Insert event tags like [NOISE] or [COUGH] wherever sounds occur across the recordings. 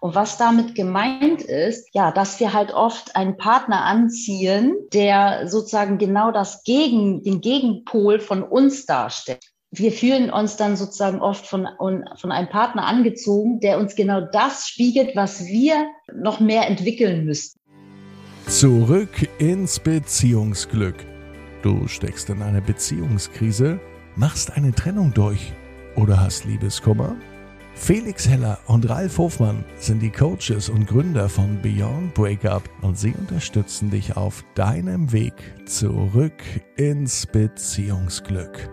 Und was damit gemeint ist, ja, dass wir halt oft einen Partner anziehen, der sozusagen genau das Gegen, den Gegenpol von uns darstellt. Wir fühlen uns dann sozusagen oft von, von einem Partner angezogen, der uns genau das spiegelt, was wir noch mehr entwickeln müssten. Zurück ins Beziehungsglück. Du steckst in einer Beziehungskrise, machst eine Trennung durch oder hast Liebeskummer? Felix Heller und Ralf Hofmann sind die Coaches und Gründer von Beyond Breakup und sie unterstützen dich auf deinem Weg zurück ins Beziehungsglück.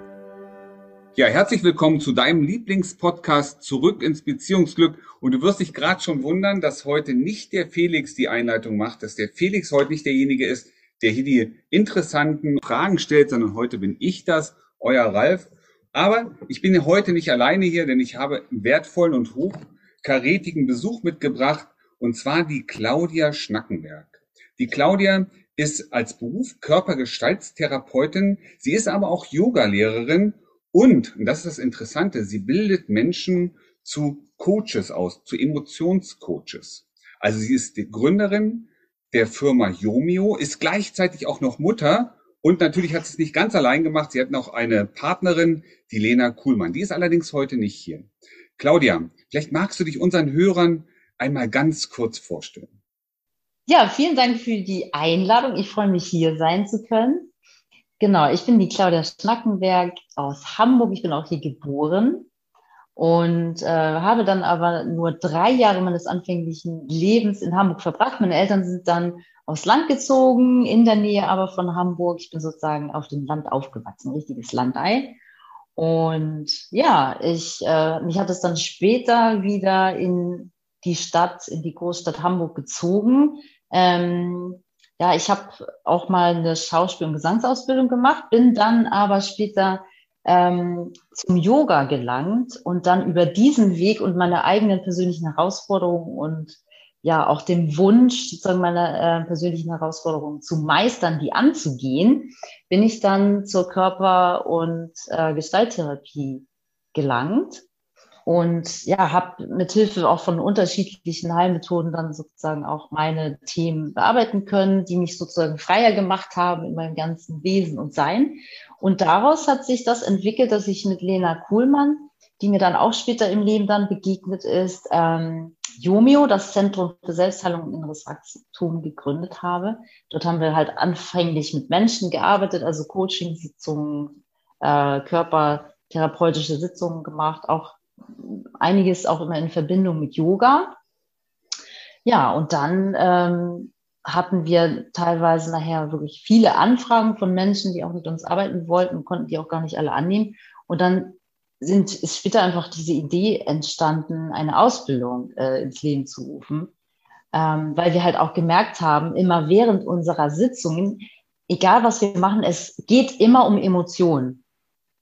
Ja, herzlich willkommen zu deinem Lieblingspodcast Zurück ins Beziehungsglück. Und du wirst dich gerade schon wundern, dass heute nicht der Felix die Einleitung macht, dass der Felix heute nicht derjenige ist, der hier die interessanten Fragen stellt, sondern heute bin ich das, euer Ralf. Aber ich bin heute nicht alleine hier, denn ich habe einen wertvollen und hochkarätigen Besuch mitgebracht, und zwar die Claudia Schnackenberg. Die Claudia ist als Beruf Körpergestaltstherapeutin, sie ist aber auch Yogalehrerin und, und das ist das Interessante, sie bildet Menschen zu Coaches aus, zu Emotionscoaches. Also sie ist die Gründerin der Firma Yomio, ist gleichzeitig auch noch Mutter und natürlich hat sie es nicht ganz allein gemacht. Sie hat noch eine Partnerin, die Lena Kuhlmann. Die ist allerdings heute nicht hier. Claudia, vielleicht magst du dich unseren Hörern einmal ganz kurz vorstellen. Ja, vielen Dank für die Einladung. Ich freue mich, hier sein zu können. Genau, ich bin die Claudia Schnackenberg aus Hamburg. Ich bin auch hier geboren und äh, habe dann aber nur drei Jahre meines anfänglichen Lebens in Hamburg verbracht. Meine Eltern sind dann aufs Land gezogen, in der Nähe aber von Hamburg. Ich bin sozusagen auf dem Land aufgewachsen, richtiges Landei. Und ja, ich, äh, mich hat es dann später wieder in die Stadt, in die Großstadt Hamburg gezogen. Ähm, ja, ich habe auch mal eine Schauspiel- und Gesangsausbildung gemacht, bin dann aber später ähm, zum Yoga gelangt und dann über diesen Weg und meine eigenen persönlichen Herausforderungen und ja auch dem Wunsch, sozusagen meine äh, persönlichen Herausforderungen zu meistern, die anzugehen, bin ich dann zur Körper- und äh, Gestalttherapie gelangt und ja, habe mit Hilfe auch von unterschiedlichen Heilmethoden dann sozusagen auch meine Themen bearbeiten können, die mich sozusagen freier gemacht haben in meinem ganzen Wesen und Sein. Und daraus hat sich das entwickelt, dass ich mit Lena Kuhlmann, die mir dann auch später im Leben dann begegnet ist, ähm, Jomio, das Zentrum für Selbstheilung und inneres Wachstum, gegründet habe. Dort haben wir halt anfänglich mit Menschen gearbeitet, also Coaching-Sitzungen, äh, körpertherapeutische Sitzungen gemacht, auch einiges auch immer in Verbindung mit Yoga. Ja, und dann ähm, hatten wir teilweise nachher wirklich viele Anfragen von Menschen, die auch mit uns arbeiten wollten, konnten die auch gar nicht alle annehmen. Und dann sind, ist später einfach diese Idee entstanden, eine Ausbildung äh, ins Leben zu rufen, ähm, weil wir halt auch gemerkt haben, immer während unserer Sitzungen, egal was wir machen, es geht immer um Emotionen.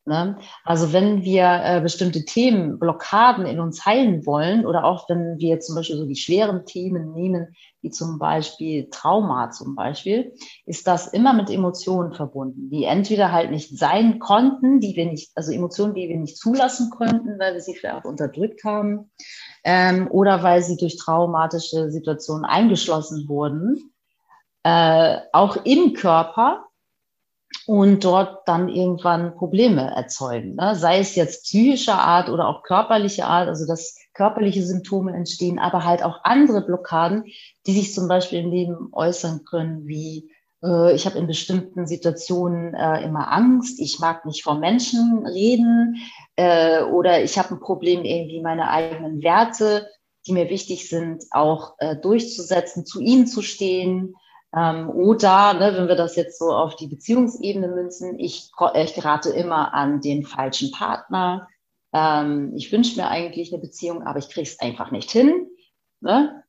Ne? Also wenn wir äh, bestimmte Themen, Blockaden in uns heilen wollen oder auch wenn wir zum Beispiel so die schweren Themen nehmen, wie zum Beispiel Trauma zum Beispiel, ist das immer mit Emotionen verbunden, die entweder halt nicht sein konnten, die wir nicht, also Emotionen, die wir nicht zulassen konnten, weil wir sie vielleicht unterdrückt haben, ähm, oder weil sie durch traumatische Situationen eingeschlossen wurden, äh, auch im Körper und dort dann irgendwann Probleme erzeugen. Ne? Sei es jetzt psychischer Art oder auch körperlicher Art, also dass körperliche Symptome entstehen, aber halt auch andere Blockaden, die sich zum Beispiel im Leben äußern können, wie äh, ich habe in bestimmten Situationen äh, immer Angst, ich mag nicht vor Menschen reden äh, oder ich habe ein Problem, irgendwie meine eigenen Werte, die mir wichtig sind, auch äh, durchzusetzen, zu ihnen zu stehen ähm, oder, ne, wenn wir das jetzt so auf die Beziehungsebene münzen, ich, ich gerate immer an den falschen Partner. Ähm, ich wünsche mir eigentlich eine Beziehung, aber ich kriege es einfach nicht hin. Ne?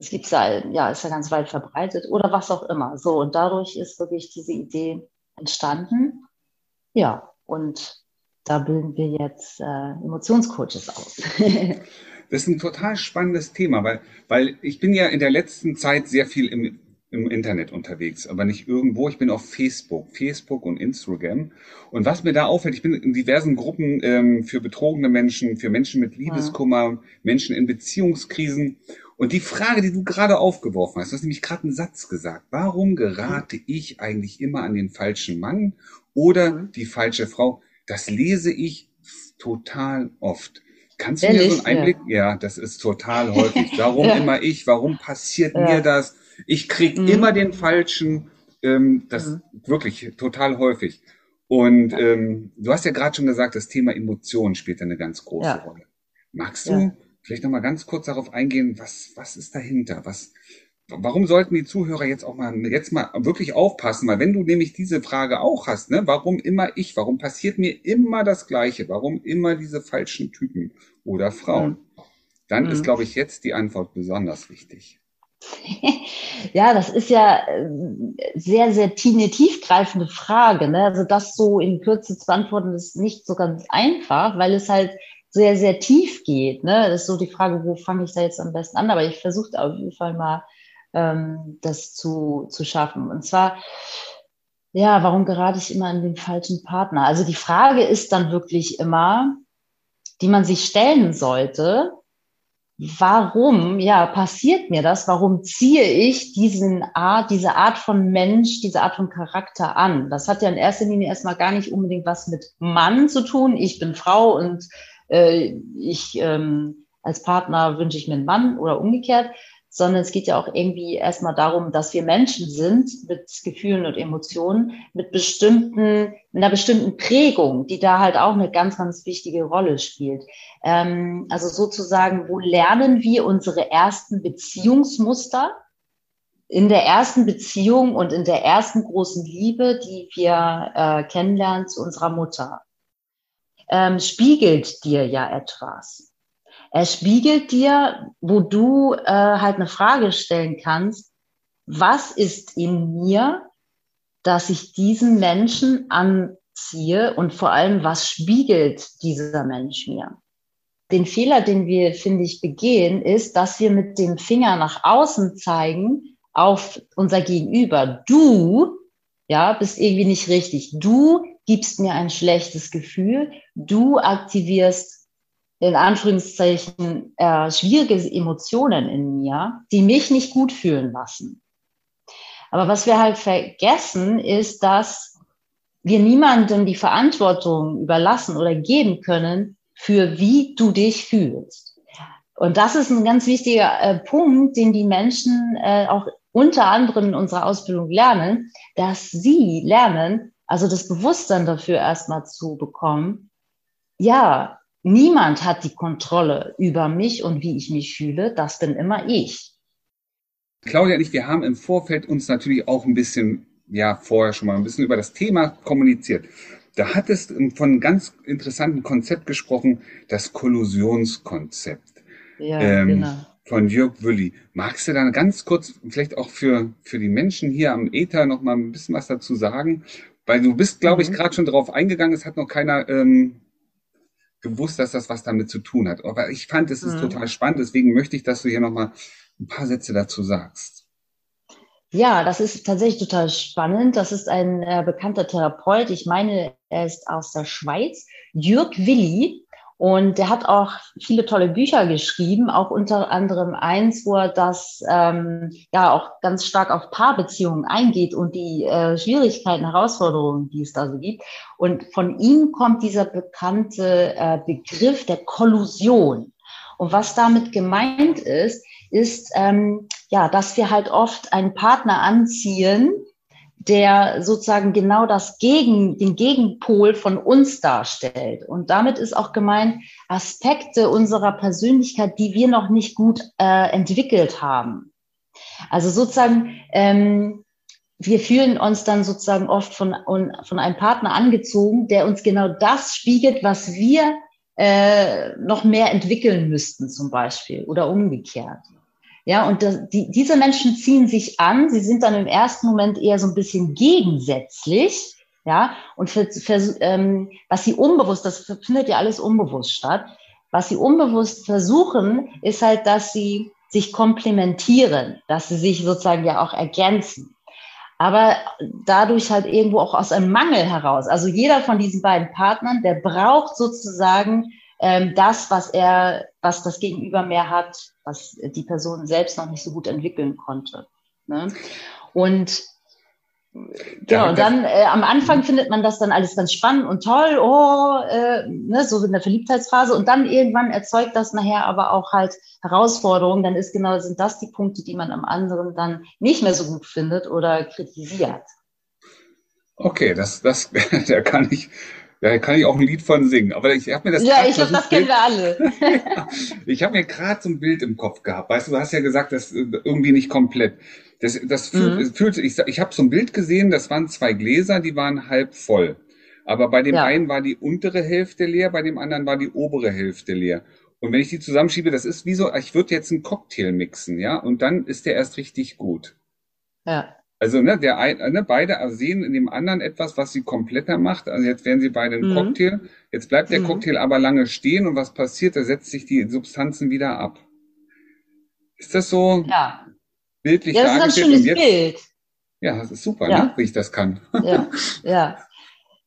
Es gibt ja, ja, ist ja ganz weit verbreitet oder was auch immer. So, und dadurch ist wirklich diese Idee entstanden. Ja, und da bilden wir jetzt äh, Emotionscoaches aus. [LAUGHS] das ist ein total spannendes Thema, weil, weil ich bin ja in der letzten Zeit sehr viel im im Internet unterwegs, aber nicht irgendwo. Ich bin auf Facebook, Facebook und Instagram. Und was mir da auffällt, ich bin in diversen Gruppen ähm, für betrogene Menschen, für Menschen mit Liebeskummer, ja. Menschen in Beziehungskrisen. Und die Frage, die du gerade aufgeworfen hast, du hast nämlich gerade einen Satz gesagt. Warum gerate ich eigentlich immer an den falschen Mann oder mhm. die falsche Frau? Das lese ich total oft. Kannst du Ehrlich? mir so einen Einblick? Ja, ja das ist total häufig. Warum ja. [LAUGHS] immer ich? Warum passiert ja. mir das? Ich krieg mhm. immer den falschen. Ähm, das mhm. wirklich total häufig. Und ähm, du hast ja gerade schon gesagt, das Thema Emotionen spielt eine ganz große Rolle. Magst du vielleicht noch mal ganz kurz darauf eingehen, was was ist dahinter? Was warum sollten die Zuhörer jetzt auch mal jetzt mal wirklich aufpassen, weil wenn du nämlich diese Frage auch hast, ne, warum immer ich, warum passiert mir immer das Gleiche, warum immer diese falschen Typen oder Frauen, mhm. dann mhm. ist, glaube ich, jetzt die Antwort besonders wichtig. [LAUGHS] Ja, das ist ja äh, sehr, sehr eine tiefgreifende Frage. Ne? Also das so in Kürze zu beantworten, ist nicht so ganz einfach, weil es halt sehr, sehr tief geht. Ne? Das ist so die Frage, wo fange ich da jetzt am besten an? Aber ich versuche auf jeden Fall mal ähm, das zu, zu schaffen. Und zwar, ja, warum gerate ich immer an den falschen Partner? Also die Frage ist dann wirklich immer, die man sich stellen sollte, warum, ja, passiert mir das? Warum ziehe ich diesen Art, diese Art von Mensch, diese Art von Charakter an? Das hat ja in erster Linie erstmal gar nicht unbedingt was mit Mann zu tun. Ich bin Frau und äh, ich ähm, als Partner wünsche ich mir einen Mann oder umgekehrt, sondern es geht ja auch irgendwie erstmal darum, dass wir Menschen sind mit Gefühlen und Emotionen, mit bestimmten, mit einer bestimmten Prägung, die da halt auch eine ganz, ganz wichtige Rolle spielt. Ähm, also sozusagen, wo lernen wir unsere ersten Beziehungsmuster? In der ersten Beziehung und in der ersten großen Liebe, die wir äh, kennenlernen zu unserer Mutter, ähm, spiegelt dir ja etwas. Er spiegelt dir, wo du äh, halt eine Frage stellen kannst, was ist in mir, dass ich diesen Menschen anziehe und vor allem, was spiegelt dieser Mensch mir? Den Fehler, den wir, finde ich, begehen, ist, dass wir mit dem Finger nach außen zeigen auf unser Gegenüber. Du, ja, bist irgendwie nicht richtig. Du gibst mir ein schlechtes Gefühl. Du aktivierst in Anführungszeichen äh, schwierige Emotionen in mir, die mich nicht gut fühlen lassen. Aber was wir halt vergessen, ist, dass wir niemandem die Verantwortung überlassen oder geben können, für wie du dich fühlst. Und das ist ein ganz wichtiger äh, Punkt, den die Menschen äh, auch unter anderem in unserer Ausbildung lernen, dass sie lernen, also das Bewusstsein dafür erstmal zu bekommen, ja, Niemand hat die Kontrolle über mich und wie ich mich fühle. Das bin immer ich. Claudia und ich, wir haben im Vorfeld uns natürlich auch ein bisschen, ja, vorher schon mal ein bisschen über das Thema kommuniziert. Da hat es von einem ganz interessanten Konzept gesprochen, das Kollusionskonzept. Ja, ähm, genau. Von Jörg Wülli. Magst du da ganz kurz, vielleicht auch für, für die Menschen hier am Ether noch mal ein bisschen was dazu sagen? Weil du bist, glaube ich, mhm. gerade schon darauf eingegangen, es hat noch keiner ähm, gewusst, dass das was damit zu tun hat. Aber ich fand, es ist mhm. total spannend. Deswegen möchte ich, dass du hier nochmal ein paar Sätze dazu sagst. Ja, das ist tatsächlich total spannend. Das ist ein äh, bekannter Therapeut. Ich meine, er ist aus der Schweiz. Jürg Willi. Und der hat auch viele tolle Bücher geschrieben, auch unter anderem eins, wo er das ähm, ja auch ganz stark auf Paarbeziehungen eingeht und die äh, Schwierigkeiten, Herausforderungen, die es da so gibt. Und von ihm kommt dieser bekannte äh, Begriff der Kollusion. Und was damit gemeint ist, ist ähm, ja, dass wir halt oft einen Partner anziehen, der sozusagen genau das Gegen, den Gegenpol von uns darstellt. Und damit ist auch gemeint Aspekte unserer Persönlichkeit, die wir noch nicht gut äh, entwickelt haben. Also sozusagen, ähm, wir fühlen uns dann sozusagen oft von, von einem Partner angezogen, der uns genau das spiegelt, was wir äh, noch mehr entwickeln müssten zum Beispiel oder umgekehrt. Ja, und das, die, diese Menschen ziehen sich an, sie sind dann im ersten Moment eher so ein bisschen gegensätzlich, ja, und für, für, ähm, was sie unbewusst, das findet ja alles unbewusst statt, was sie unbewusst versuchen, ist halt, dass sie sich komplementieren, dass sie sich sozusagen ja auch ergänzen. Aber dadurch halt irgendwo auch aus einem Mangel heraus. Also jeder von diesen beiden Partnern, der braucht sozusagen ähm, das, was er, was das Gegenüber mehr hat, was die Person selbst noch nicht so gut entwickeln konnte. Ne? Und Genau, und dann äh, am Anfang findet man das dann alles ganz spannend und toll, oh, äh, ne, so in der Verliebtheitsphase. Und dann irgendwann erzeugt das nachher aber auch halt Herausforderungen. Dann ist genau, sind das die Punkte, die man am anderen dann nicht mehr so gut findet oder kritisiert. Okay, das, das, [LAUGHS] da kann ich, da kann ich auch ein Lied von singen. Aber ich habe mir das. Ja, ich glaube, das kennen wir alle. [LAUGHS] ich habe mir gerade so ein Bild im Kopf gehabt. Weißt du, du hast ja gesagt, das irgendwie nicht komplett. Das, das mhm. fühlt ich, ich habe so ein Bild gesehen, das waren zwei Gläser, die waren halb voll. Aber bei dem ja. einen war die untere Hälfte leer, bei dem anderen war die obere Hälfte leer. Und wenn ich die zusammenschiebe, das ist wie so, ich würde jetzt einen Cocktail mixen, ja, und dann ist der erst richtig gut. Ja. Also, ne, der ein, ne, beide sehen in dem anderen etwas, was sie kompletter macht. Also jetzt werden sie beide ein mhm. Cocktail. Jetzt bleibt der mhm. Cocktail aber lange stehen und was passiert? Da setzt sich die Substanzen wieder ab. Ist das so? Ja bildlich ja, das ist ein schönes Bild. Ja, das ist super, ja. ne? wie ich das kann. Ja, ja. [LAUGHS]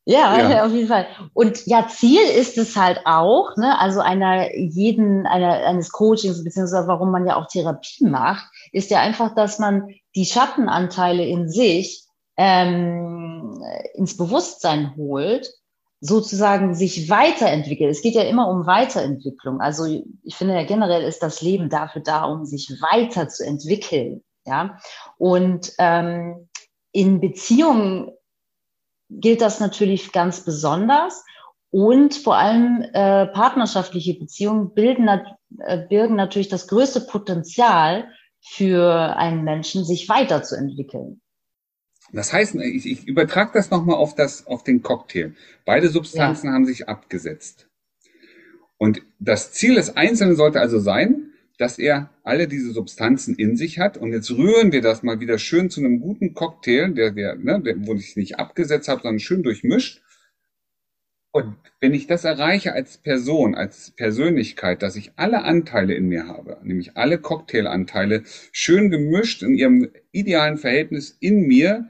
Ja, ja, auf jeden Fall. Und ja, Ziel ist es halt auch, ne, also einer jeden, einer, eines Coachings, beziehungsweise warum man ja auch Therapie macht, ist ja einfach, dass man die Schattenanteile in sich ähm, ins Bewusstsein holt, sozusagen sich weiterentwickelt. Es geht ja immer um Weiterentwicklung. Also ich finde ja generell ist das Leben dafür da, um sich weiterzuentwickeln. Ja, und ähm, in Beziehungen gilt das natürlich ganz besonders. Und vor allem äh, partnerschaftliche Beziehungen bilden, äh, birgen natürlich das größte Potenzial für einen Menschen, sich weiterzuentwickeln. Das heißt, ich, ich übertrage das nochmal auf, das, auf den Cocktail. Beide Substanzen ja. haben sich abgesetzt. Und das Ziel des Einzelnen sollte also sein, dass er alle diese Substanzen in sich hat. Und jetzt rühren wir das mal wieder schön zu einem guten Cocktail, der, der, ne, der wo ich nicht abgesetzt habe, sondern schön durchmischt. Und wenn ich das erreiche als Person, als Persönlichkeit, dass ich alle Anteile in mir habe, nämlich alle Cocktailanteile, schön gemischt in ihrem idealen Verhältnis in mir,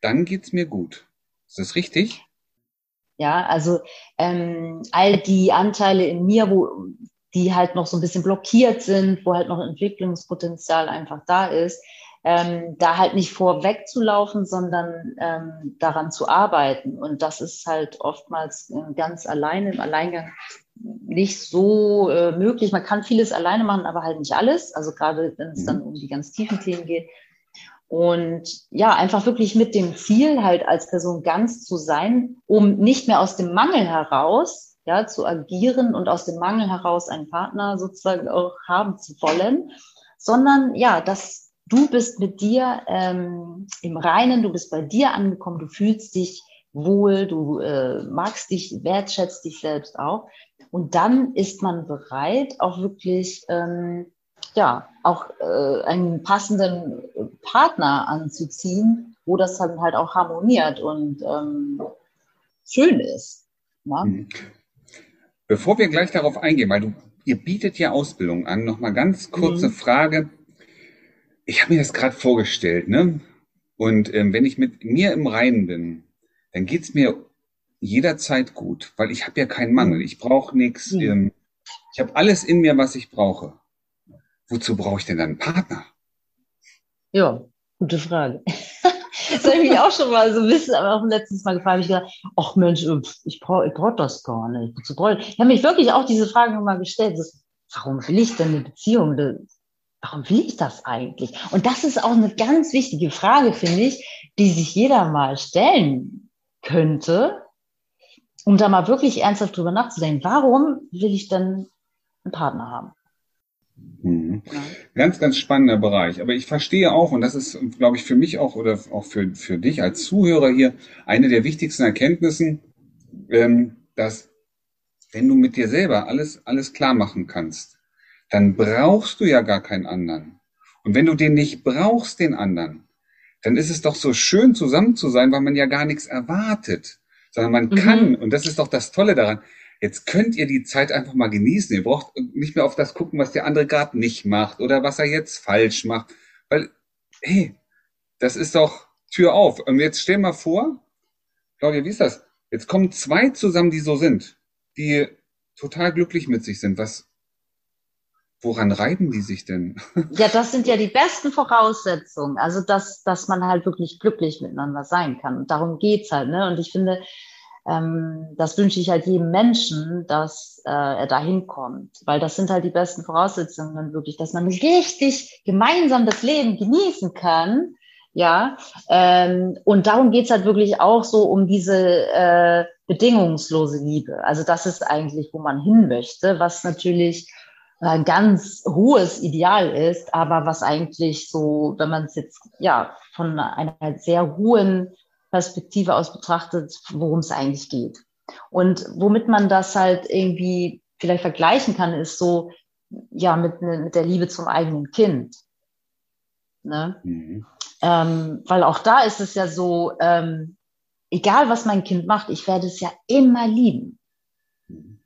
dann geht's mir gut. Ist das richtig? Ja, also ähm, all die Anteile in mir, wo die halt noch so ein bisschen blockiert sind, wo halt noch Entwicklungspotenzial einfach da ist, ähm, da halt nicht vorweg zu laufen, sondern ähm, daran zu arbeiten. Und das ist halt oftmals äh, ganz alleine im Alleingang nicht so äh, möglich. Man kann vieles alleine machen, aber halt nicht alles. Also gerade wenn es dann mhm. um die ganz tiefen Themen geht. Und ja, einfach wirklich mit dem Ziel, halt als Person ganz zu sein, um nicht mehr aus dem Mangel heraus ja, zu agieren und aus dem Mangel heraus einen Partner sozusagen auch haben zu wollen, sondern ja, dass du bist mit dir ähm, im Reinen, du bist bei dir angekommen, du fühlst dich wohl, du äh, magst dich, wertschätzt dich selbst auch. Und dann ist man bereit, auch wirklich, ähm, ja, auch äh, einen passenden Partner anzuziehen, wo das dann halt auch harmoniert und ähm, schön ist. Ne? Mhm. Bevor wir gleich darauf eingehen, weil du, ihr bietet ja Ausbildung an, nochmal ganz kurze mhm. Frage. Ich habe mir das gerade vorgestellt, ne? Und ähm, wenn ich mit mir im Reinen bin, dann geht's mir jederzeit gut, weil ich habe ja keinen Mangel. Ich brauche nichts. Mhm. Ähm, ich habe alles in mir, was ich brauche. Wozu brauche ich denn dann einen Partner? Ja, gute Frage. [LAUGHS] Das habe ich mich auch schon mal so ein bisschen, aber auch letztes Mal gefragt, ich gedacht, ach Mensch, äh, ich brauche ich brauch das gar nicht. Ich habe mich wirklich auch diese Frage nochmal gestellt, das, warum will ich denn eine Beziehung? Warum will ich das eigentlich? Und das ist auch eine ganz wichtige Frage, finde ich, die sich jeder mal stellen könnte, um da mal wirklich ernsthaft drüber nachzudenken. Warum will ich denn einen Partner haben? Mhm. Ganz, ganz spannender Bereich. Aber ich verstehe auch, und das ist, glaube ich, für mich auch oder auch für, für dich als Zuhörer hier eine der wichtigsten Erkenntnissen, ähm, dass wenn du mit dir selber alles, alles klar machen kannst, dann brauchst du ja gar keinen anderen. Und wenn du den nicht brauchst, den anderen, dann ist es doch so schön zusammen zu sein, weil man ja gar nichts erwartet, sondern man mhm. kann, und das ist doch das Tolle daran, Jetzt könnt ihr die Zeit einfach mal genießen. Ihr braucht nicht mehr auf das gucken, was der andere gerade nicht macht oder was er jetzt falsch macht. Weil, hey, das ist doch Tür auf. Und jetzt stell mal vor, Claudia, wie ist das? Jetzt kommen zwei zusammen, die so sind, die total glücklich mit sich sind. Was, woran reiben die sich denn? Ja, das sind ja die besten Voraussetzungen. Also, dass, dass man halt wirklich glücklich miteinander sein kann. Und darum geht's halt, ne? Und ich finde, ähm, das wünsche ich halt jedem Menschen, dass äh, er da hinkommt. Weil das sind halt die besten Voraussetzungen wirklich, dass man richtig gemeinsam das Leben genießen kann. Ja, ähm, und darum geht's halt wirklich auch so um diese äh, bedingungslose Liebe. Also das ist eigentlich, wo man hin möchte, was natürlich ein ganz hohes Ideal ist, aber was eigentlich so, wenn man es jetzt ja von einer sehr hohen Perspektive aus betrachtet, worum es eigentlich geht. Und womit man das halt irgendwie vielleicht vergleichen kann, ist so, ja, mit, mit der Liebe zum eigenen Kind. Ne? Mhm. Ähm, weil auch da ist es ja so, ähm, egal was mein Kind macht, ich werde es ja immer lieben. Mhm.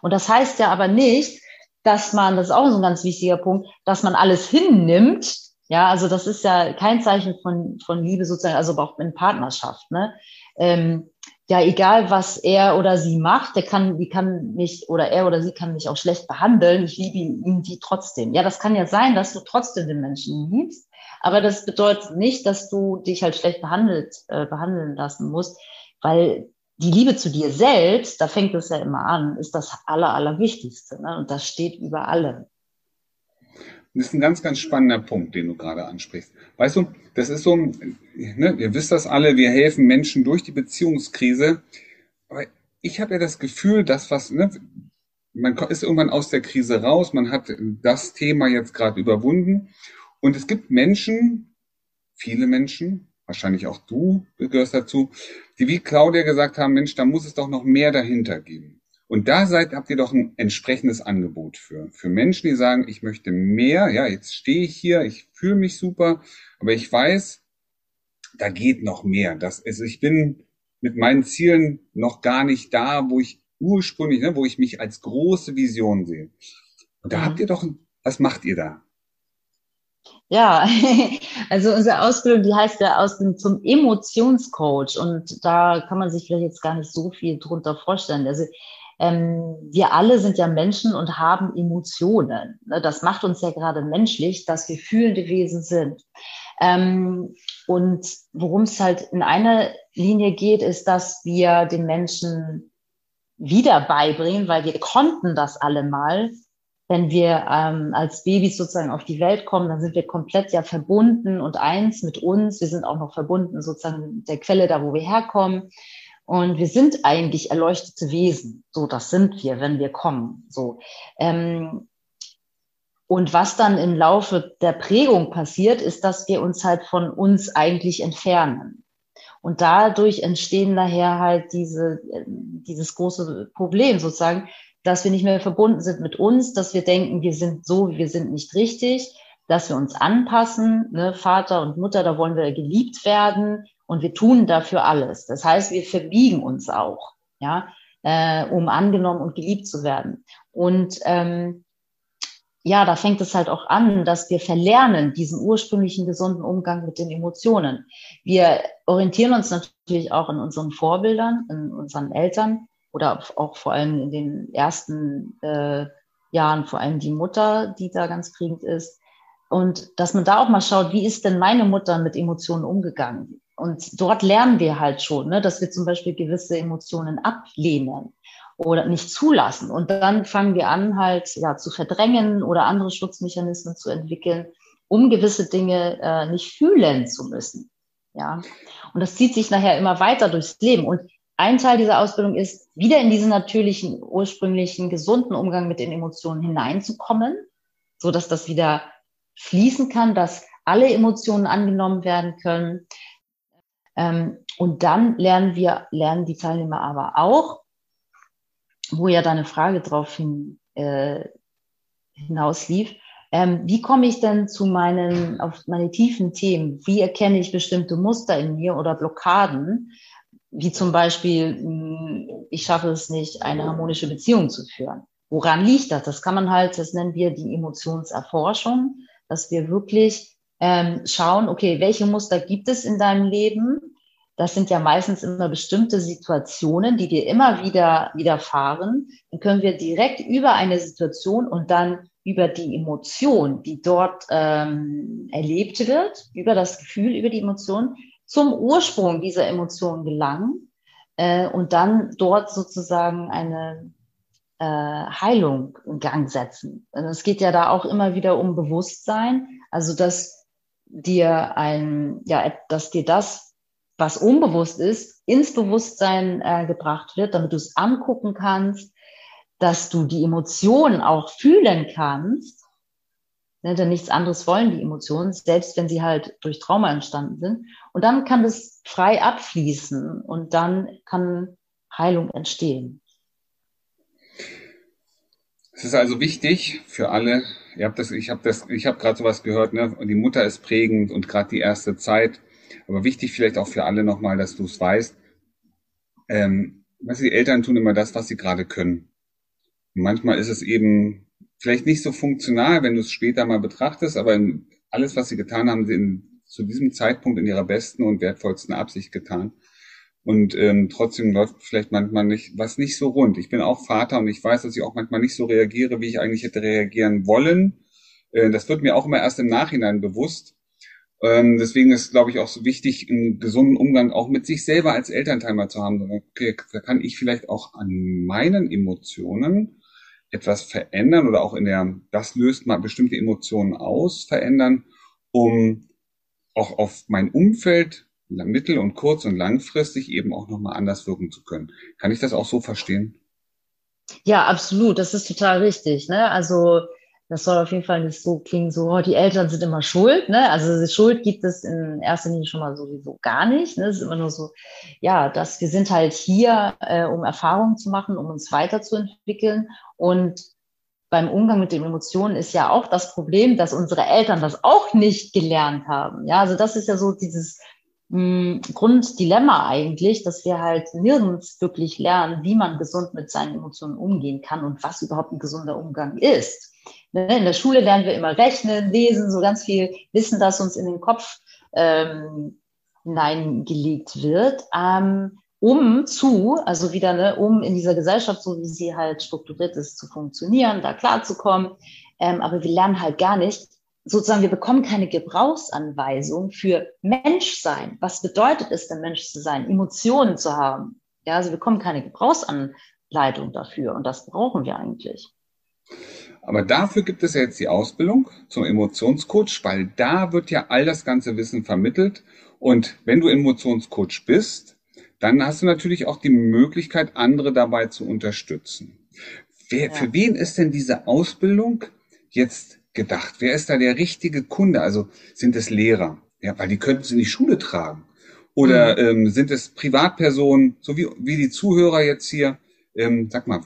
Und das heißt ja aber nicht, dass man, das ist auch so ein ganz wichtiger Punkt, dass man alles hinnimmt. Ja, also das ist ja kein Zeichen von, von Liebe sozusagen, also auch in Partnerschaft. Ne? Ähm, ja, egal was er oder sie macht, der kann, die kann mich oder er oder sie kann mich auch schlecht behandeln. Ich liebe ihn die trotzdem. Ja, das kann ja sein, dass du trotzdem den Menschen liebst, aber das bedeutet nicht, dass du dich halt schlecht behandelt äh, behandeln lassen musst, weil die Liebe zu dir selbst, da fängt es ja immer an, ist das Aller, Allerwichtigste. Ne? Und das steht über allem. Das ist ein ganz, ganz spannender Punkt, den du gerade ansprichst. Weißt du, das ist so, ne, ihr wisst das alle, wir helfen Menschen durch die Beziehungskrise. Aber ich habe ja das Gefühl, dass was, ne, man ist irgendwann aus der Krise raus, man hat das Thema jetzt gerade überwunden. Und es gibt Menschen, viele Menschen, wahrscheinlich auch du gehörst dazu, die wie Claudia gesagt haben, Mensch, da muss es doch noch mehr dahinter geben. Und da seid, habt ihr doch ein entsprechendes Angebot für. Für Menschen, die sagen, ich möchte mehr, ja, jetzt stehe ich hier, ich fühle mich super, aber ich weiß, da geht noch mehr. Das ist, ich bin mit meinen Zielen noch gar nicht da, wo ich ursprünglich, ne, wo ich mich als große Vision sehe. Und da mhm. habt ihr doch, was macht ihr da? Ja, [LAUGHS] also unsere Ausbildung, die heißt ja Ausbildung zum Emotionscoach und da kann man sich vielleicht jetzt gar nicht so viel drunter vorstellen. Also ähm, wir alle sind ja Menschen und haben Emotionen. Ne? Das macht uns ja gerade menschlich, dass wir fühlende Wesen sind. Ähm, und worum es halt in einer Linie geht, ist, dass wir den Menschen wieder beibringen, weil wir konnten das alle mal, wenn wir ähm, als Babys sozusagen auf die Welt kommen, dann sind wir komplett ja verbunden und eins mit uns. Wir sind auch noch verbunden sozusagen der Quelle da, wo wir herkommen. Und wir sind eigentlich erleuchtete Wesen. So, das sind wir, wenn wir kommen. So. Ähm, und was dann im Laufe der Prägung passiert, ist, dass wir uns halt von uns eigentlich entfernen. Und dadurch entstehen daher halt diese, äh, dieses große Problem sozusagen, dass wir nicht mehr verbunden sind mit uns, dass wir denken, wir sind so, wir sind nicht richtig, dass wir uns anpassen, ne, Vater und Mutter, da wollen wir geliebt werden und wir tun dafür alles. Das heißt, wir verbiegen uns auch, ja, äh, um angenommen und geliebt zu werden. Und ähm, ja, da fängt es halt auch an, dass wir verlernen diesen ursprünglichen gesunden Umgang mit den Emotionen. Wir orientieren uns natürlich auch in unseren Vorbildern, in unseren Eltern, oder auch vor allem in den ersten äh, Jahren, vor allem die Mutter, die da ganz prägend ist. Und dass man da auch mal schaut, wie ist denn meine Mutter mit Emotionen umgegangen? Und dort lernen wir halt schon, ne, dass wir zum Beispiel gewisse Emotionen ablehnen oder nicht zulassen. Und dann fangen wir an, halt ja zu verdrängen oder andere Schutzmechanismen zu entwickeln, um gewisse Dinge äh, nicht fühlen zu müssen. Ja. Und das zieht sich nachher immer weiter durchs Leben. Und ein Teil dieser Ausbildung ist, wieder in diesen natürlichen, ursprünglichen, gesunden Umgang mit den Emotionen hineinzukommen, so dass das wieder fließen kann, dass alle Emotionen angenommen werden können. Ähm, und dann lernen wir, lernen die Teilnehmer aber auch, wo ja deine Frage drauf hin, äh, hinauslief, ähm, wie komme ich denn zu meinen, auf meine tiefen Themen? Wie erkenne ich bestimmte Muster in mir oder Blockaden? Wie zum Beispiel, hm, ich schaffe es nicht, eine harmonische Beziehung zu führen. Woran liegt das? Das kann man halt, das nennen wir die Emotionserforschung, dass wir wirklich ähm, schauen, okay, welche Muster gibt es in deinem Leben? das sind ja meistens immer bestimmte Situationen, die dir immer wieder widerfahren. Dann können wir direkt über eine Situation und dann über die Emotion, die dort ähm, erlebt wird, über das Gefühl, über die Emotion, zum Ursprung dieser Emotion gelangen äh, und dann dort sozusagen eine äh, Heilung in Gang setzen. Und es geht ja da auch immer wieder um Bewusstsein, also dass dir ein, ja, dass dir das, was unbewusst ist, ins Bewusstsein äh, gebracht wird, damit du es angucken kannst, dass du die Emotionen auch fühlen kannst. Ne, denn nichts anderes wollen die Emotionen, selbst wenn sie halt durch Trauma entstanden sind. Und dann kann das frei abfließen und dann kann Heilung entstehen. Es ist also wichtig für alle, ihr habt das, ich habe das, gerade sowas gehört, ne? Und die Mutter ist prägend und gerade die erste Zeit. Aber wichtig vielleicht auch für alle nochmal, dass du es weißt. Ähm, was die Eltern tun immer das, was sie gerade können. Und manchmal ist es eben vielleicht nicht so funktional, wenn du es später mal betrachtest, aber alles, was sie getan haben, sie in, zu diesem Zeitpunkt in ihrer besten und wertvollsten Absicht getan. Und ähm, trotzdem läuft vielleicht manchmal nicht was nicht so rund. Ich bin auch Vater und ich weiß, dass ich auch manchmal nicht so reagiere, wie ich eigentlich hätte reagieren wollen. Äh, das wird mir auch immer erst im Nachhinein bewusst. Ähm, deswegen ist, glaube ich, auch so wichtig, einen gesunden Umgang auch mit sich selber als Elternteil mal zu haben. Okay, da kann ich vielleicht auch an meinen Emotionen etwas verändern oder auch in der, das löst mal bestimmte Emotionen aus, verändern, um auch auf mein Umfeld mittel- und kurz- und langfristig eben auch nochmal anders wirken zu können. Kann ich das auch so verstehen? Ja, absolut. Das ist total richtig. Ne? Also das soll auf jeden Fall nicht so klingen, so, oh, die Eltern sind immer schuld. Ne? Also Schuld gibt es in erster Linie schon mal sowieso gar nicht. Ne? Es ist immer nur so, ja, dass wir sind halt hier, äh, um Erfahrungen zu machen, um uns weiterzuentwickeln. Und beim Umgang mit den Emotionen ist ja auch das Problem, dass unsere Eltern das auch nicht gelernt haben. Ja, also das ist ja so dieses mh, Grunddilemma eigentlich, dass wir halt nirgends wirklich lernen, wie man gesund mit seinen Emotionen umgehen kann und was überhaupt ein gesunder Umgang ist. Ne, in der Schule lernen wir immer rechnen, lesen, so ganz viel Wissen, das uns in den Kopf ähm, hineingelegt wird, ähm, um zu, also wieder, ne, um in dieser Gesellschaft, so wie sie halt strukturiert ist, zu funktionieren, da klarzukommen. Ähm, aber wir lernen halt gar nicht, sozusagen, wir bekommen keine Gebrauchsanweisung für Menschsein. Was bedeutet es denn, Mensch zu sein, Emotionen zu haben? Ja, also wir bekommen keine Gebrauchsanleitung dafür und das brauchen wir eigentlich. Aber dafür gibt es ja jetzt die Ausbildung zum Emotionscoach, weil da wird ja all das ganze Wissen vermittelt. Und wenn du Emotionscoach bist, dann hast du natürlich auch die Möglichkeit, andere dabei zu unterstützen. Wer, ja. Für wen ist denn diese Ausbildung jetzt gedacht? Wer ist da der richtige Kunde? Also sind es Lehrer? Ja, weil die könnten sie in die Schule tragen. Oder mhm. ähm, sind es Privatpersonen, so wie, wie die Zuhörer jetzt hier? Ähm, sag mal,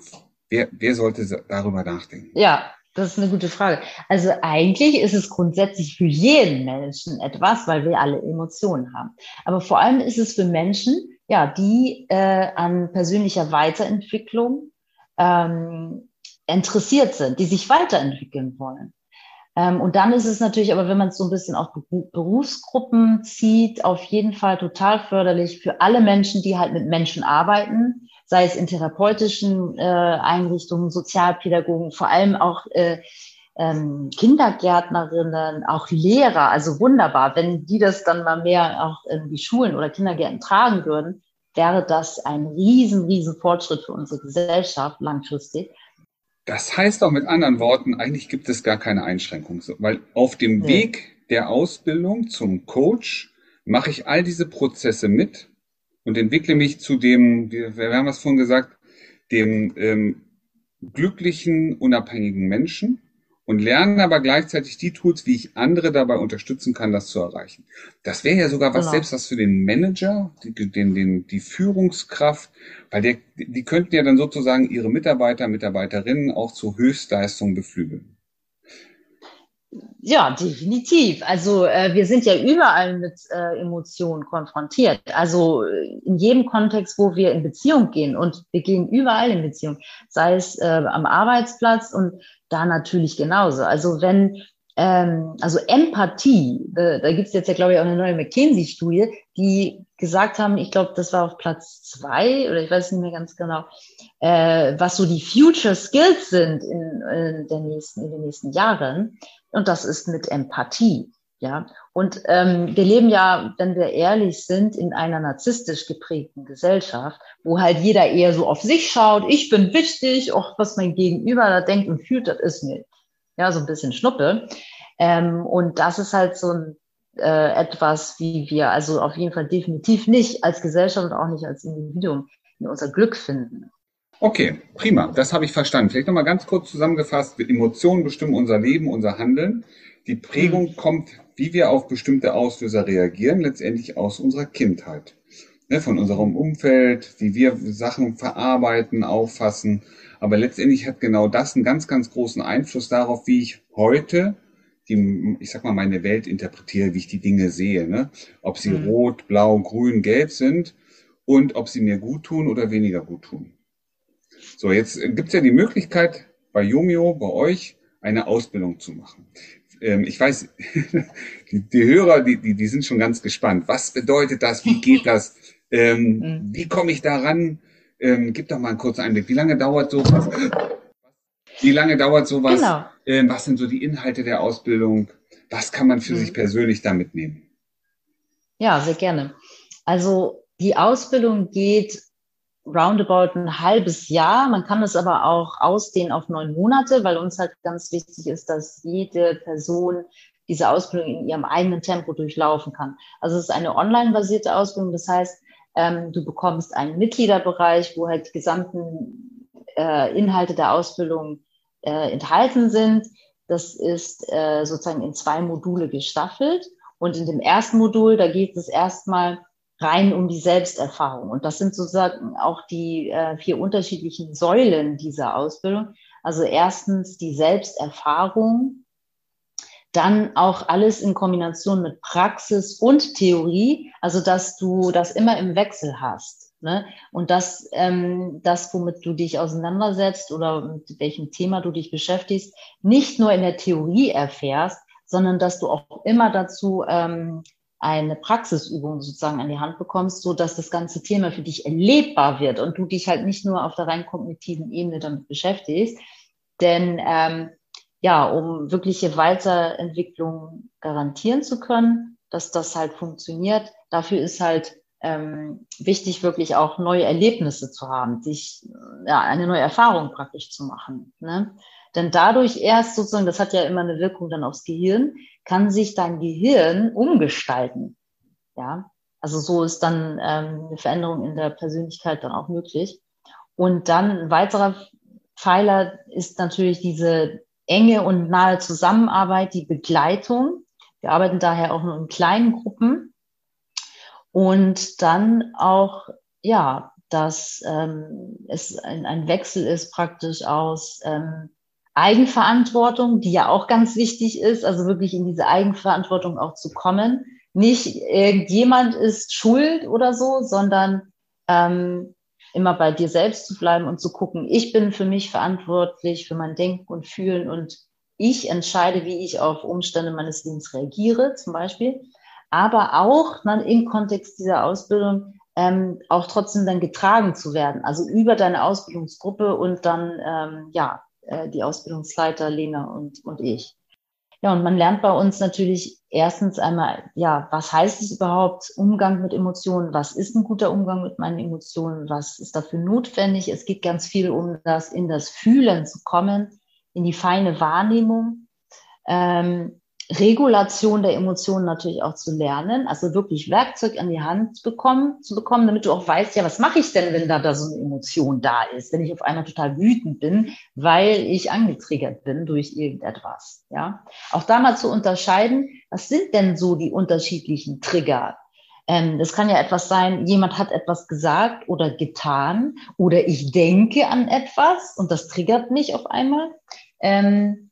wer, wer sollte darüber nachdenken? Ja, das ist eine gute Frage. Also eigentlich ist es grundsätzlich für jeden Menschen etwas, weil wir alle Emotionen haben. Aber vor allem ist es für Menschen, ja, die äh, an persönlicher Weiterentwicklung ähm, interessiert sind, die sich weiterentwickeln wollen. Ähm, und dann ist es natürlich, aber wenn man es so ein bisschen auf Berufsgruppen zieht, auf jeden Fall total förderlich für alle Menschen, die halt mit Menschen arbeiten, sei es in therapeutischen äh, Einrichtungen, Sozialpädagogen, vor allem auch äh, ähm, Kindergärtnerinnen, auch Lehrer, also wunderbar. Wenn die das dann mal mehr auch in die Schulen oder Kindergärten tragen würden, wäre das ein riesen, riesen Fortschritt für unsere Gesellschaft langfristig. Das heißt auch mit anderen Worten, eigentlich gibt es gar keine Einschränkung, weil auf dem nee. Weg der Ausbildung zum Coach mache ich all diese Prozesse mit und entwickle mich zu dem, wir, wir haben es vorhin gesagt, dem ähm, glücklichen, unabhängigen Menschen und lernen aber gleichzeitig die Tools, wie ich andere dabei unterstützen kann, das zu erreichen. Das wäre ja sogar was genau. selbst was für den Manager, die, den, den, die Führungskraft, weil der, die könnten ja dann sozusagen ihre Mitarbeiter, Mitarbeiterinnen auch zur Höchstleistung beflügeln. Ja, definitiv. Also äh, wir sind ja überall mit äh, Emotionen konfrontiert. Also äh, in jedem Kontext, wo wir in Beziehung gehen und wir gehen überall in Beziehung, sei es äh, am Arbeitsplatz und da natürlich genauso. Also wenn ähm, also Empathie, da, da gibt es jetzt ja, glaube ich, auch eine neue McKinsey-Studie, die gesagt haben, ich glaube, das war auf Platz zwei oder ich weiß nicht mehr ganz genau, äh, was so die Future Skills sind in, in, der nächsten, in den nächsten Jahren. Und das ist mit Empathie. Ja, und ähm, wir leben ja, wenn wir ehrlich sind, in einer narzisstisch geprägten Gesellschaft, wo halt jeder eher so auf sich schaut, ich bin wichtig, auch was mein Gegenüber da denkt und fühlt, das ist mir ja so ein bisschen Schnuppe. Ähm, und das ist halt so ein, äh, etwas, wie wir also auf jeden Fall definitiv nicht als Gesellschaft und auch nicht als Individuum in unser Glück finden. Okay, prima, das habe ich verstanden. Vielleicht nochmal ganz kurz zusammengefasst, Emotionen bestimmen unser Leben, unser Handeln. Die Prägung mhm. kommt, wie wir auf bestimmte Auslöser reagieren, letztendlich aus unserer Kindheit. Ne, von unserem Umfeld, wie wir Sachen verarbeiten, auffassen. Aber letztendlich hat genau das einen ganz, ganz großen Einfluss darauf, wie ich heute die, ich sag mal, meine Welt interpretiere, wie ich die Dinge sehe. Ne? Ob sie mhm. rot, blau, grün, gelb sind und ob sie mir gut tun oder weniger gut tun. So, jetzt gibt's ja die Möglichkeit, bei Jomio, bei euch, eine Ausbildung zu machen. Ähm, ich weiß, [LAUGHS] die, die Hörer, die, die, die sind schon ganz gespannt. Was bedeutet das? Wie geht das? [LAUGHS] Ähm, mhm. wie komme ich daran? Ähm, gib doch mal einen kurzen Einblick. Wie lange dauert sowas? Wie lange dauert sowas? Genau. Ähm, was sind so die Inhalte der Ausbildung? Was kann man für mhm. sich persönlich da mitnehmen? Ja, sehr gerne. Also die Ausbildung geht roundabout ein halbes Jahr. Man kann es aber auch ausdehnen auf neun Monate, weil uns halt ganz wichtig ist, dass jede Person diese Ausbildung in ihrem eigenen Tempo durchlaufen kann. Also es ist eine online-basierte Ausbildung. Das heißt, ähm, du bekommst einen Mitgliederbereich, wo halt die gesamten äh, Inhalte der Ausbildung äh, enthalten sind. Das ist äh, sozusagen in zwei Module gestaffelt. Und in dem ersten Modul, da geht es erstmal rein um die Selbsterfahrung. Und das sind sozusagen auch die äh, vier unterschiedlichen Säulen dieser Ausbildung. Also erstens die Selbsterfahrung, dann auch alles in Kombination mit Praxis und Theorie, also dass du das immer im Wechsel hast. Ne? Und das, ähm, das, womit du dich auseinandersetzt oder mit welchem Thema du dich beschäftigst, nicht nur in der Theorie erfährst, sondern dass du auch immer dazu ähm, eine Praxisübung sozusagen an die Hand bekommst, so dass das ganze Thema für dich erlebbar wird und du dich halt nicht nur auf der rein kognitiven Ebene damit beschäftigst. Denn ähm, ja, um wirkliche Weiterentwicklung garantieren zu können, dass das halt funktioniert, dafür ist halt ähm, wichtig, wirklich auch neue Erlebnisse zu haben, sich ja, eine neue Erfahrung praktisch zu machen. Ne? Denn dadurch erst sozusagen, das hat ja immer eine Wirkung dann aufs Gehirn, kann sich dein Gehirn umgestalten. Ja, also so ist dann ähm, eine Veränderung in der Persönlichkeit dann auch möglich. Und dann ein weiterer Pfeiler ist natürlich diese enge und nahe Zusammenarbeit, die Begleitung. Wir arbeiten daher auch nur in kleinen Gruppen und dann auch, ja, dass ähm, es ein, ein Wechsel ist praktisch aus ähm, Eigenverantwortung, die ja auch ganz wichtig ist, also wirklich in diese Eigenverantwortung auch zu kommen. Nicht irgendjemand ist schuld oder so, sondern ähm, immer bei dir selbst zu bleiben und zu gucken, ich bin für mich verantwortlich, für mein Denken und Fühlen und ich entscheide, wie ich auf Umstände meines Lebens reagiere, zum Beispiel aber auch dann im Kontext dieser Ausbildung ähm, auch trotzdem dann getragen zu werden, also über deine Ausbildungsgruppe und dann ähm, ja äh, die Ausbildungsleiter Lena und und ich. Ja, und man lernt bei uns natürlich erstens einmal, ja, was heißt es überhaupt, Umgang mit Emotionen? Was ist ein guter Umgang mit meinen Emotionen? Was ist dafür notwendig? Es geht ganz viel um das, in das Fühlen zu kommen, in die feine Wahrnehmung. Ähm, Regulation der Emotionen natürlich auch zu lernen, also wirklich Werkzeug an die Hand bekommen, zu bekommen, damit du auch weißt, ja, was mache ich denn, wenn da, da so eine Emotion da ist, wenn ich auf einmal total wütend bin, weil ich angetriggert bin durch irgendetwas, ja. Auch da mal zu unterscheiden, was sind denn so die unterschiedlichen Trigger? Ähm, das kann ja etwas sein, jemand hat etwas gesagt oder getan oder ich denke an etwas und das triggert mich auf einmal. Ähm,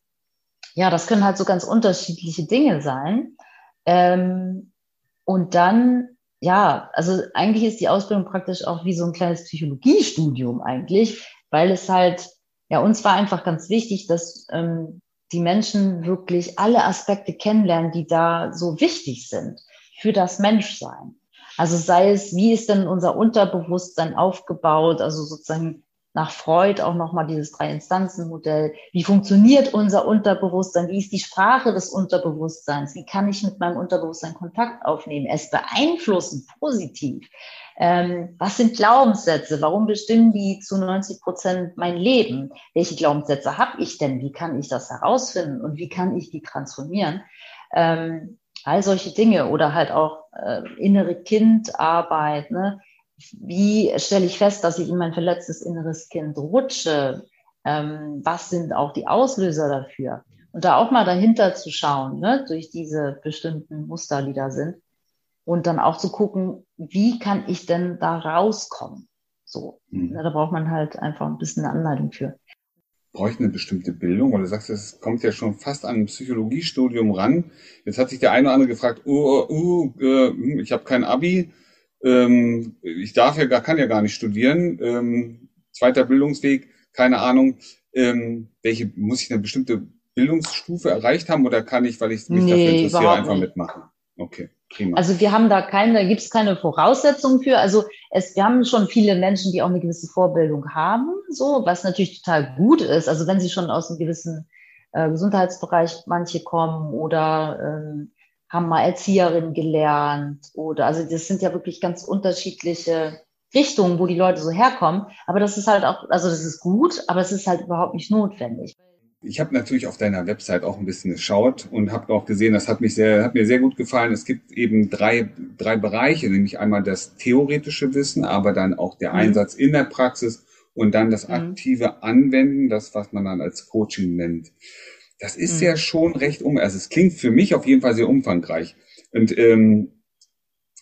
ja, das können halt so ganz unterschiedliche Dinge sein. Ähm, und dann, ja, also eigentlich ist die Ausbildung praktisch auch wie so ein kleines Psychologiestudium eigentlich, weil es halt, ja, uns war einfach ganz wichtig, dass ähm, die Menschen wirklich alle Aspekte kennenlernen, die da so wichtig sind für das Menschsein. Also sei es, wie ist denn unser Unterbewusstsein aufgebaut, also sozusagen nach Freud auch nochmal dieses Drei-Instanzen-Modell. Wie funktioniert unser Unterbewusstsein? Wie ist die Sprache des Unterbewusstseins? Wie kann ich mit meinem Unterbewusstsein Kontakt aufnehmen? Es beeinflussen positiv. Ähm, was sind Glaubenssätze? Warum bestimmen die zu 90 Prozent mein Leben? Welche Glaubenssätze habe ich denn? Wie kann ich das herausfinden? Und wie kann ich die transformieren? Ähm, all solche Dinge oder halt auch äh, innere Kindarbeit. Ne? Wie stelle ich fest, dass ich in mein verletztes inneres Kind rutsche? Ähm, was sind auch die Auslöser dafür? Und da auch mal dahinter zu schauen, ne, durch diese bestimmten Muster, die da sind. Und dann auch zu gucken, wie kann ich denn da rauskommen? So, mhm. da braucht man halt einfach ein bisschen eine Anleitung für. Brauche ich eine bestimmte Bildung? Weil du sagst, es kommt ja schon fast an ein Psychologiestudium ran. Jetzt hat sich der eine oder andere gefragt, oh, oh, oh äh, ich habe kein Abi, ähm, ich darf ja gar, kann ja gar nicht studieren. Ähm, zweiter Bildungsweg, keine Ahnung. Ähm, welche muss ich eine bestimmte Bildungsstufe erreicht haben oder kann ich, weil ich mich nee, dafür interessiere, einfach nicht. mitmachen? Okay. Prima. Also wir haben da keine, da gibt es keine Voraussetzungen für. Also es, wir haben schon viele Menschen, die auch eine gewisse Vorbildung haben, so, was natürlich total gut ist. Also wenn sie schon aus einem gewissen äh, Gesundheitsbereich manche kommen oder ähm, haben mal Erzieherin gelernt oder also das sind ja wirklich ganz unterschiedliche Richtungen, wo die Leute so herkommen. Aber das ist halt auch, also das ist gut, aber es ist halt überhaupt nicht notwendig. Ich habe natürlich auf deiner Website auch ein bisschen geschaut und habe auch gesehen, das hat mich sehr, hat mir sehr gut gefallen. Es gibt eben drei, drei Bereiche, nämlich einmal das theoretische Wissen, aber dann auch der mhm. Einsatz in der Praxis und dann das mhm. aktive Anwenden, das was man dann als Coaching nennt. Das ist mhm. ja schon recht um, also es klingt für mich auf jeden Fall sehr umfangreich. Und ähm,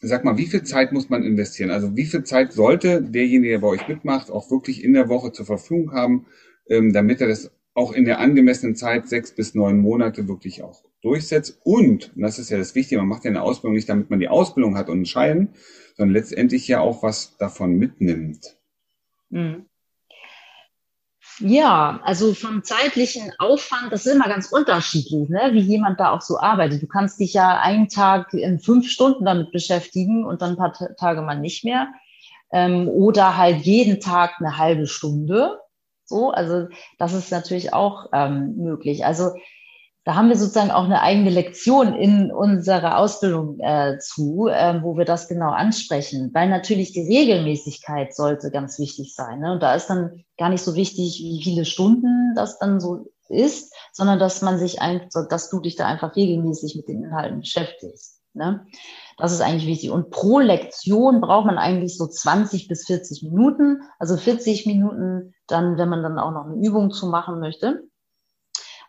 sag mal, wie viel Zeit muss man investieren? Also wie viel Zeit sollte derjenige, der bei euch mitmacht, auch wirklich in der Woche zur Verfügung haben, ähm, damit er das auch in der angemessenen Zeit, sechs bis neun Monate, wirklich auch durchsetzt. Und, und das ist ja das Wichtige, man macht ja eine Ausbildung nicht, damit man die Ausbildung hat und einen Schein, sondern letztendlich ja auch was davon mitnimmt. Mhm. Ja, also vom zeitlichen Aufwand, das ist immer ganz unterschiedlich, ne? wie jemand da auch so arbeitet. Du kannst dich ja einen Tag in fünf Stunden damit beschäftigen und dann ein paar Tage mal nicht mehr. Ähm, oder halt jeden Tag eine halbe Stunde. So, also das ist natürlich auch ähm, möglich. Also da haben wir sozusagen auch eine eigene Lektion in unserer Ausbildung äh, zu, äh, wo wir das genau ansprechen. Weil natürlich die Regelmäßigkeit sollte ganz wichtig sein. Ne? Und da ist dann gar nicht so wichtig, wie viele Stunden das dann so ist, sondern dass man sich einfach, dass du dich da einfach regelmäßig mit den Inhalten beschäftigst. Ne? Das ist eigentlich wichtig. Und pro Lektion braucht man eigentlich so 20 bis 40 Minuten. Also 40 Minuten dann, wenn man dann auch noch eine Übung zu machen möchte.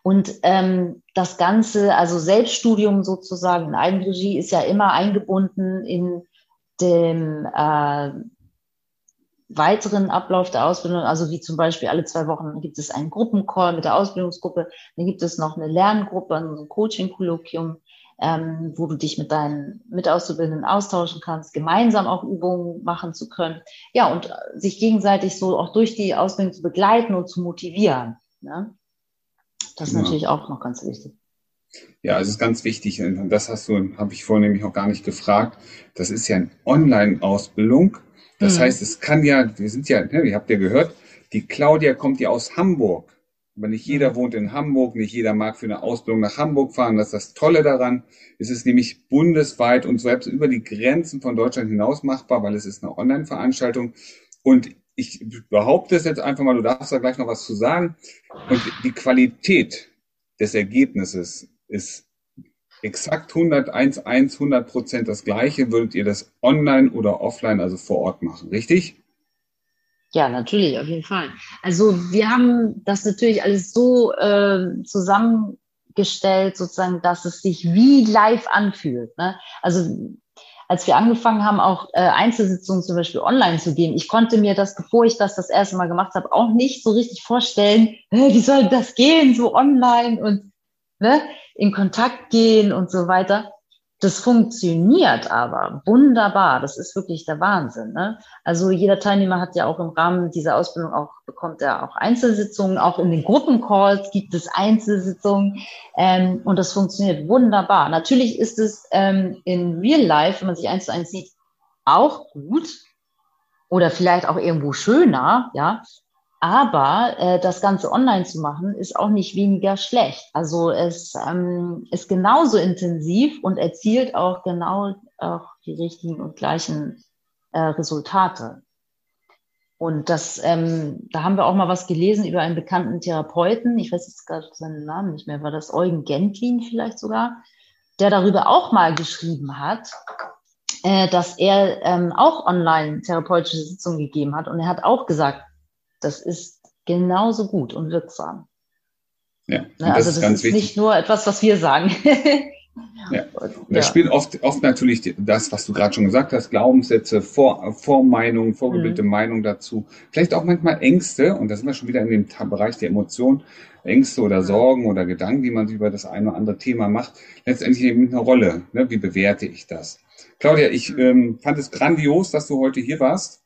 Und ähm, das Ganze, also Selbststudium sozusagen in Eigenregie, ist ja immer eingebunden in dem äh, weiteren Ablauf der Ausbildung, also wie zum Beispiel alle zwei Wochen gibt es einen Gruppencall mit der Ausbildungsgruppe, dann gibt es noch eine Lerngruppe, ein Coaching-Kolloquium, ähm, wo du dich mit deinen Mitauszubildenden austauschen kannst, gemeinsam auch Übungen machen zu können. Ja, und sich gegenseitig so auch durch die Ausbildung zu begleiten und zu motivieren. Ne? Das ist ja. natürlich auch noch ganz wichtig. Ja, es ist ganz wichtig. Und das hast du, habe ich vorhin nämlich auch gar nicht gefragt. Das ist ja eine Online-Ausbildung. Das mhm. heißt, es kann ja, wir sind ja, ne, ihr habt ja gehört, die Claudia kommt ja aus Hamburg. Aber nicht jeder mhm. wohnt in Hamburg, nicht jeder mag für eine Ausbildung nach Hamburg fahren. Das ist das Tolle daran. Es ist nämlich bundesweit und selbst über die Grenzen von Deutschland hinaus machbar, weil es ist eine Online-Veranstaltung. Und ich behaupte es jetzt einfach mal, du darfst da gleich noch was zu sagen. Und die Qualität des Ergebnisses ist exakt 101, 100 Prozent das gleiche. Würdet ihr das online oder offline, also vor Ort machen, richtig? Ja, natürlich, auf jeden Fall. Also wir haben das natürlich alles so äh, zusammengestellt, sozusagen, dass es sich wie live anfühlt. Ne? Also als wir angefangen haben, auch äh, Einzelsitzungen zum Beispiel online zu geben, ich konnte mir das, bevor ich das das erste Mal gemacht habe, auch nicht so richtig vorstellen, wie soll das gehen, so online und ne, in Kontakt gehen und so weiter. Das funktioniert aber wunderbar. Das ist wirklich der Wahnsinn. Ne? Also jeder Teilnehmer hat ja auch im Rahmen dieser Ausbildung auch, bekommt er auch Einzelsitzungen. Auch in den Gruppencalls gibt es Einzelsitzungen. Ähm, und das funktioniert wunderbar. Natürlich ist es ähm, in Real Life, wenn man sich eins zu eins sieht, auch gut oder vielleicht auch irgendwo schöner, ja. Aber äh, das Ganze online zu machen, ist auch nicht weniger schlecht. Also es ähm, ist genauso intensiv und erzielt auch genau auch die richtigen und gleichen äh, Resultate. Und das, ähm, da haben wir auch mal was gelesen über einen bekannten Therapeuten. Ich weiß jetzt gerade seinen Namen nicht mehr. War das Eugen Gentlin vielleicht sogar? Der darüber auch mal geschrieben hat, äh, dass er ähm, auch online therapeutische Sitzungen gegeben hat. Und er hat auch gesagt, das ist genauso gut und wirksam. Ja, ne, also das ist, das ist nicht nur etwas, was wir sagen. [LAUGHS] Ja. Und da spielt oft, oft natürlich das, was du gerade schon gesagt hast, Glaubenssätze, Vor, Vormeinungen, vorgebildete mhm. Meinungen dazu. Vielleicht auch manchmal Ängste, und da sind wir schon wieder in dem Bereich der Emotionen, Ängste oder Sorgen oder Gedanken, die man sich über das eine oder andere Thema macht, letztendlich eben eine Rolle. Ne? Wie bewerte ich das? Claudia, ich mhm. ähm, fand es grandios, dass du heute hier warst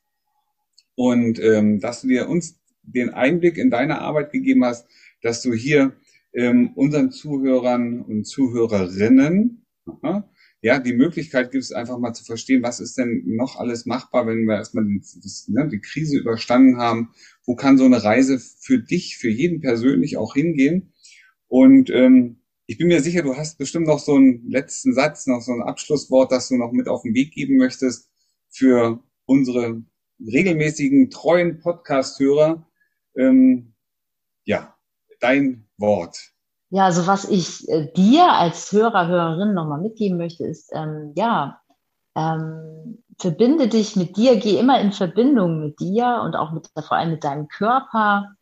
und ähm, dass du dir uns den Einblick in deine Arbeit gegeben hast, dass du hier ähm, unseren Zuhörern und Zuhörerinnen aha, ja die Möglichkeit gibt es einfach mal zu verstehen, was ist denn noch alles machbar, wenn wir erstmal die, das, ne, die Krise überstanden haben. Wo kann so eine Reise für dich, für jeden persönlich auch hingehen? Und ähm, ich bin mir sicher, du hast bestimmt noch so einen letzten Satz, noch so ein Abschlusswort, das du noch mit auf den Weg geben möchtest für unsere regelmäßigen, treuen Podcast-Hörer. Ähm, ja, dein Wort. Ja, also was ich äh, dir als Hörer, Hörerin nochmal mitgeben möchte, ist, ähm, ja, ähm, verbinde dich mit dir, geh immer in Verbindung mit dir und auch mit, vor allem mit deinem Körper.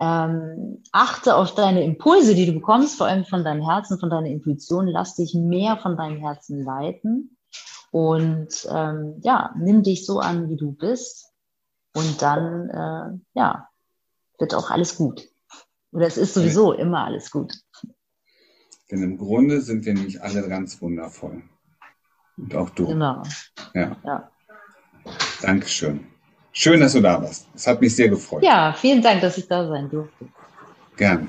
Ähm, achte auf deine Impulse, die du bekommst, vor allem von deinem Herzen, von deiner Intuition. Lass dich mehr von deinem Herzen leiten. Und ähm, ja, nimm dich so an, wie du bist. Und dann, äh, ja, wird auch alles gut. Oder es ist sowieso immer alles gut. Denn im Grunde sind wir nämlich alle ganz wundervoll. Und auch du. Genau. Ja. ja. Dankeschön. Schön, dass du da warst. Es hat mich sehr gefreut. Ja, vielen Dank, dass ich da sein durfte. Gern.